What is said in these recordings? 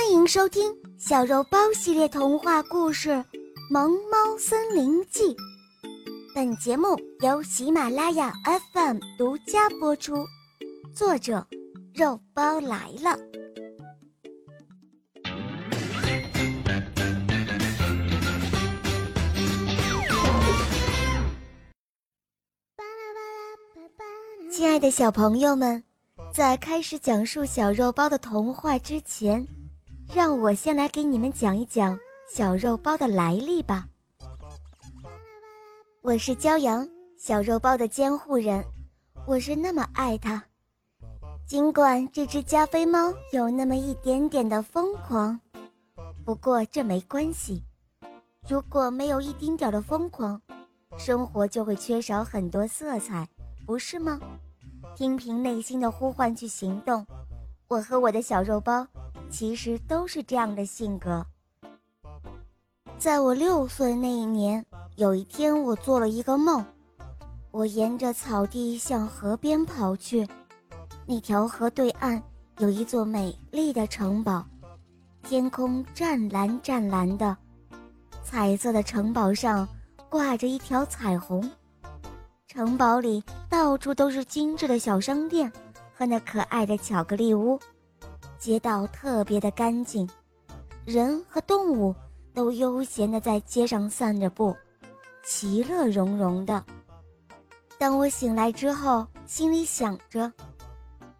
欢迎收听小肉包系列童话故事《萌猫森林记》。本节目由喜马拉雅 FM 独家播出，作者肉包来了。亲爱的小朋友们，在开始讲述小肉包的童话之前。让我先来给你们讲一讲小肉包的来历吧。我是骄阳，小肉包的监护人，我是那么爱它。尽管这只加菲猫有那么一点点的疯狂，不过这没关系。如果没有一丁点的疯狂，生活就会缺少很多色彩，不是吗？听凭内心的呼唤去行动。我和我的小肉包。其实都是这样的性格。在我六岁那一年，有一天我做了一个梦，我沿着草地向河边跑去，那条河对岸有一座美丽的城堡，天空湛蓝湛蓝的，彩色的城堡上挂着一条彩虹，城堡里到处都是精致的小商店和那可爱的巧克力屋。街道特别的干净，人和动物都悠闲的在街上散着步，其乐融融的。当我醒来之后，心里想着，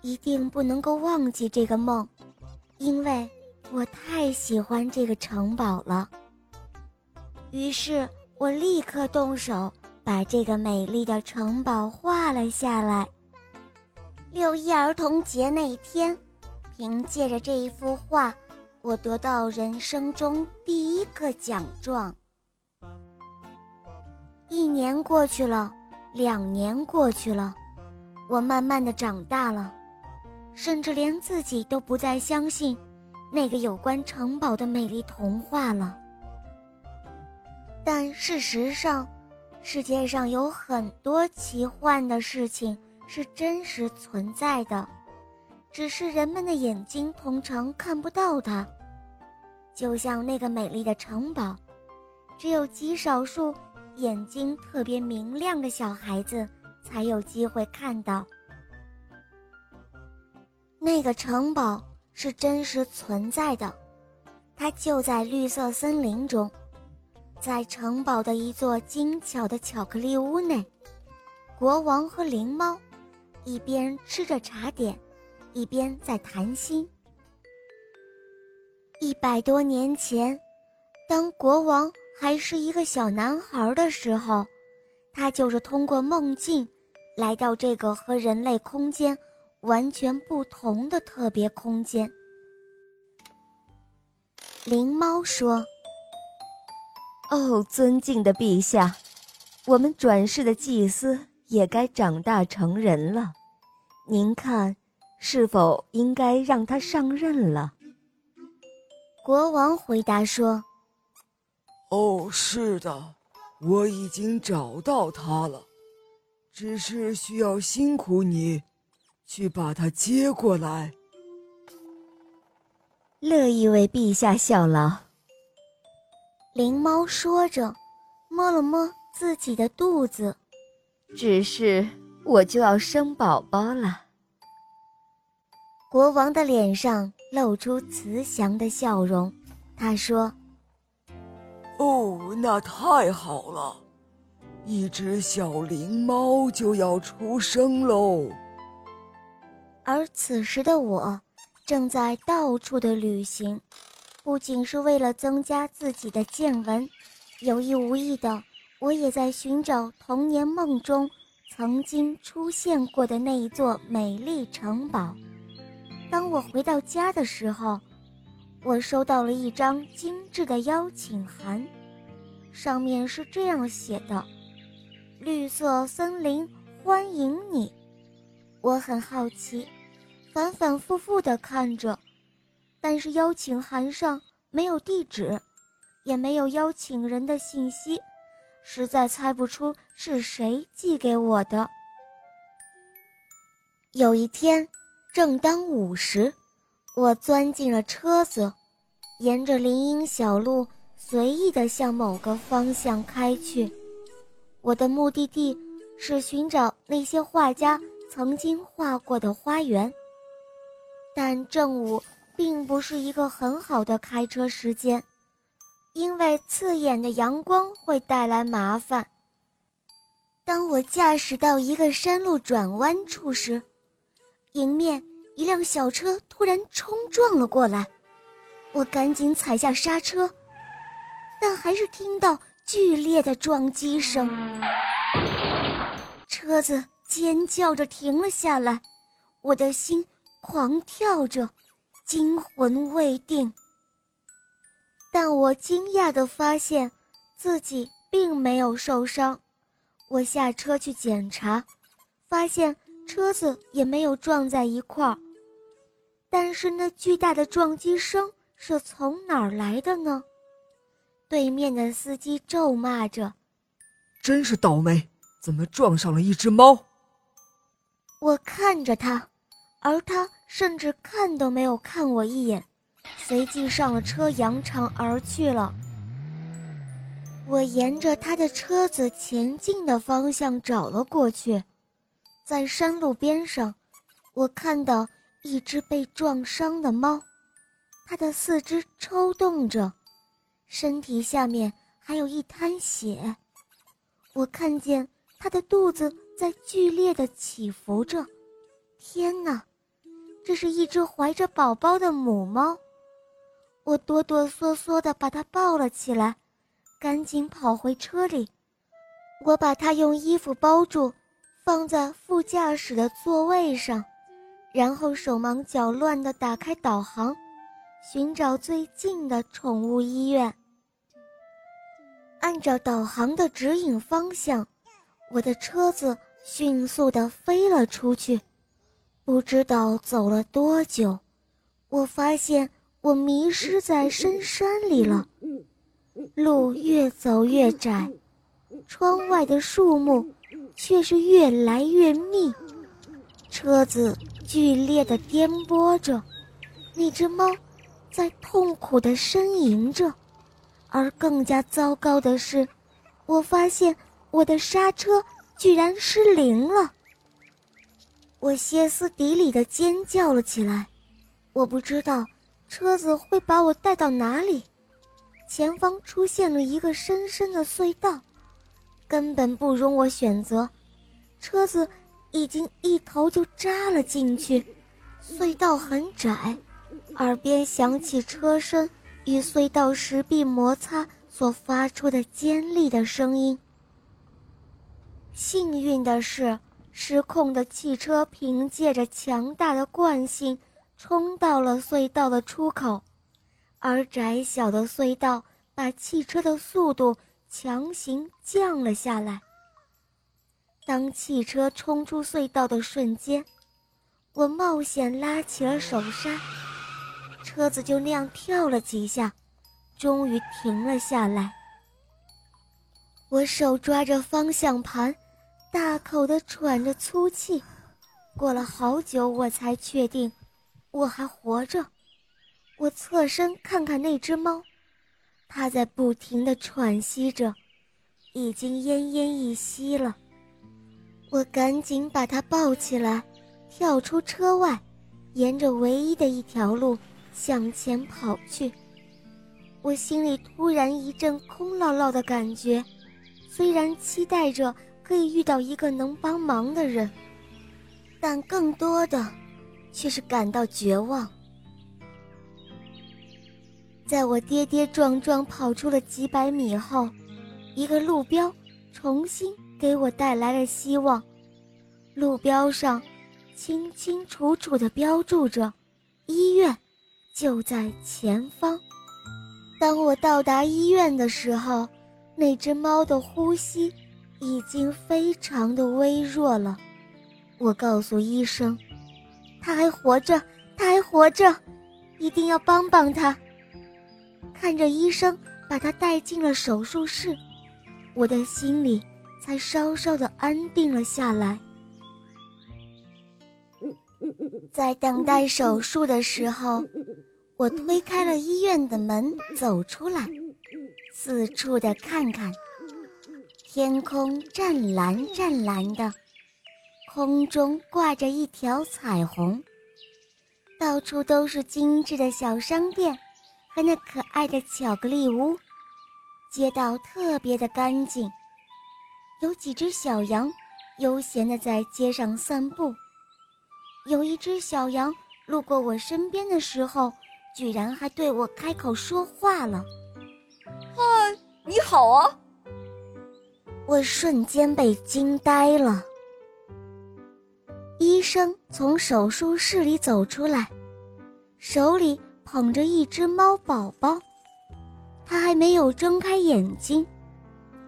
一定不能够忘记这个梦，因为我太喜欢这个城堡了。于是我立刻动手把这个美丽的城堡画了下来。六一儿童节那天。凭借着这一幅画，我得到人生中第一个奖状。一年过去了，两年过去了，我慢慢的长大了，甚至连自己都不再相信那个有关城堡的美丽童话了。但事实上，世界上有很多奇幻的事情是真实存在的。只是人们的眼睛通常看不到它，就像那个美丽的城堡，只有极少数眼睛特别明亮的小孩子才有机会看到。那个城堡是真实存在的，它就在绿色森林中，在城堡的一座精巧的巧克力屋内，国王和灵猫一边吃着茶点。一边在谈心。一百多年前，当国王还是一个小男孩的时候，他就是通过梦境，来到这个和人类空间完全不同的特别空间。灵猫说：“哦，尊敬的陛下，我们转世的祭司也该长大成人了，您看。”是否应该让他上任了？国王回答说：“哦，是的，我已经找到他了，只是需要辛苦你去把他接过来。”乐意为陛下效劳。灵猫说着，摸了摸自己的肚子，只是我就要生宝宝了。国王的脸上露出慈祥的笑容，他说：“哦，那太好了，一只小灵猫就要出生喽。”而此时的我，正在到处的旅行，不仅是为了增加自己的见闻，有意无意的，我也在寻找童年梦中曾经出现过的那一座美丽城堡。当我回到家的时候，我收到了一张精致的邀请函，上面是这样写的：“绿色森林欢迎你。”我很好奇，反反复复地看着，但是邀请函上没有地址，也没有邀请人的信息，实在猜不出是谁寄给我的。有一天。正当午时，我钻进了车子，沿着林荫小路随意地向某个方向开去。我的目的地是寻找那些画家曾经画过的花园。但正午并不是一个很好的开车时间，因为刺眼的阳光会带来麻烦。当我驾驶到一个山路转弯处时，迎面一辆小车突然冲撞了过来，我赶紧踩下刹车，但还是听到剧烈的撞击声，车子尖叫着停了下来，我的心。狂跳着，惊魂未定。但我惊讶地发现，自己并没有受伤。我下车去检查，发现车子也没有撞在一块儿。但是那巨大的撞击声是从哪儿来的呢？对面的司机咒骂着：“真是倒霉，怎么撞上了一只猫？”我看着他。而他甚至看都没有看我一眼，随即上了车，扬长而去了。我沿着他的车子前进的方向找了过去，在山路边上，我看到一只被撞伤的猫，它的四肢抽动着，身体下面还有一滩血。我看见它的肚子在剧烈的起伏着。天哪！这是一只怀着宝宝的母猫，我哆哆嗦嗦地把它抱了起来，赶紧跑回车里。我把它用衣服包住，放在副驾驶的座位上，然后手忙脚乱地打开导航，寻找最近的宠物医院。按照导航的指引方向，我的车子迅速地飞了出去。不知道走了多久，我发现我迷失在深山里了。路越走越窄，窗外的树木却是越来越密。车子剧烈的颠簸着，那只猫在痛苦的呻吟着。而更加糟糕的是，我发现我的刹车居然失灵了。我歇斯底里的尖叫了起来，我不知道车子会把我带到哪里。前方出现了一个深深的隧道，根本不容我选择，车子已经一头就扎了进去。隧道很窄，耳边响起车身与隧道石壁摩擦所发出的尖利的声音。幸运的是。失控的汽车凭借着强大的惯性冲到了隧道的出口，而窄小的隧道把汽车的速度强行降了下来。当汽车冲出隧道的瞬间，我冒险拉起了手刹，车子就那样跳了几下，终于停了下来。我手抓着方向盘。大口的喘着粗气，过了好久，我才确定我还活着。我侧身看看那只猫，他在不停的喘息着，已经奄奄一息了。我赶紧把他抱起来，跳出车外，沿着唯一的一条路向前跑去。我心里突然一阵空落落的感觉，虽然期待着。可以遇到一个能帮忙的人，但更多的却是感到绝望。在我跌跌撞撞跑出了几百米后，一个路标重新给我带来了希望。路标上清清楚楚地标注着“医院就在前方”。当我到达医院的时候，那只猫的呼吸。已经非常的微弱了，我告诉医生，他还活着，他还活着，一定要帮帮他。看着医生把他带进了手术室，我的心里才稍稍的安定了下来。在等待手术的时候，我推开了医院的门，走出来，四处的看看。天空湛蓝湛蓝的，空中挂着一条彩虹。到处都是精致的小商店和那可爱的巧克力屋，街道特别的干净，有几只小羊悠闲的在街上散步。有一只小羊路过我身边的时候，居然还对我开口说话了：“嗨，你好啊！”我瞬间被惊呆了。医生从手术室里走出来，手里捧着一只猫宝宝。它还没有睁开眼睛，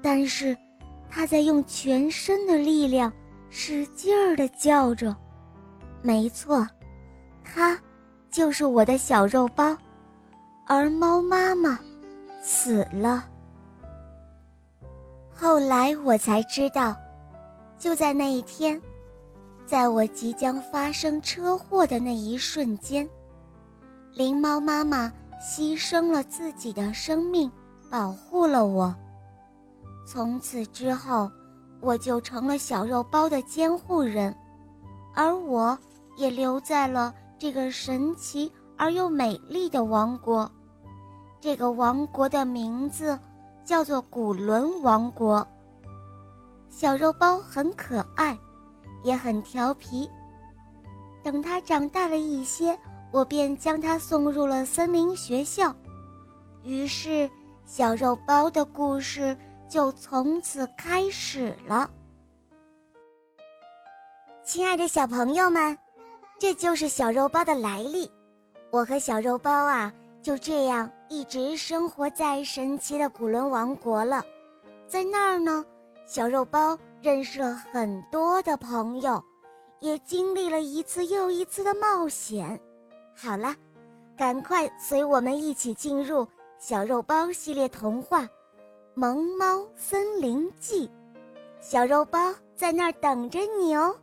但是它在用全身的力量使劲儿地叫着。没错，它就是我的小肉包，而猫妈妈死了。后来我才知道，就在那一天，在我即将发生车祸的那一瞬间，灵猫妈妈牺牲了自己的生命，保护了我。从此之后，我就成了小肉包的监护人，而我。也留在了这个神奇而又美丽的王国。这个王国的名字叫做古伦王国。小肉包很可爱，也很调皮。等它长大了一些，我便将他送入了森林学校。于是，小肉包的故事就从此开始了。亲爱的小朋友们。这就是小肉包的来历，我和小肉包啊就这样一直生活在神奇的古伦王国了，在那儿呢，小肉包认识了很多的朋友，也经历了一次又一次的冒险。好了，赶快随我们一起进入小肉包系列童话《萌猫森林记》，小肉包在那儿等着你哦。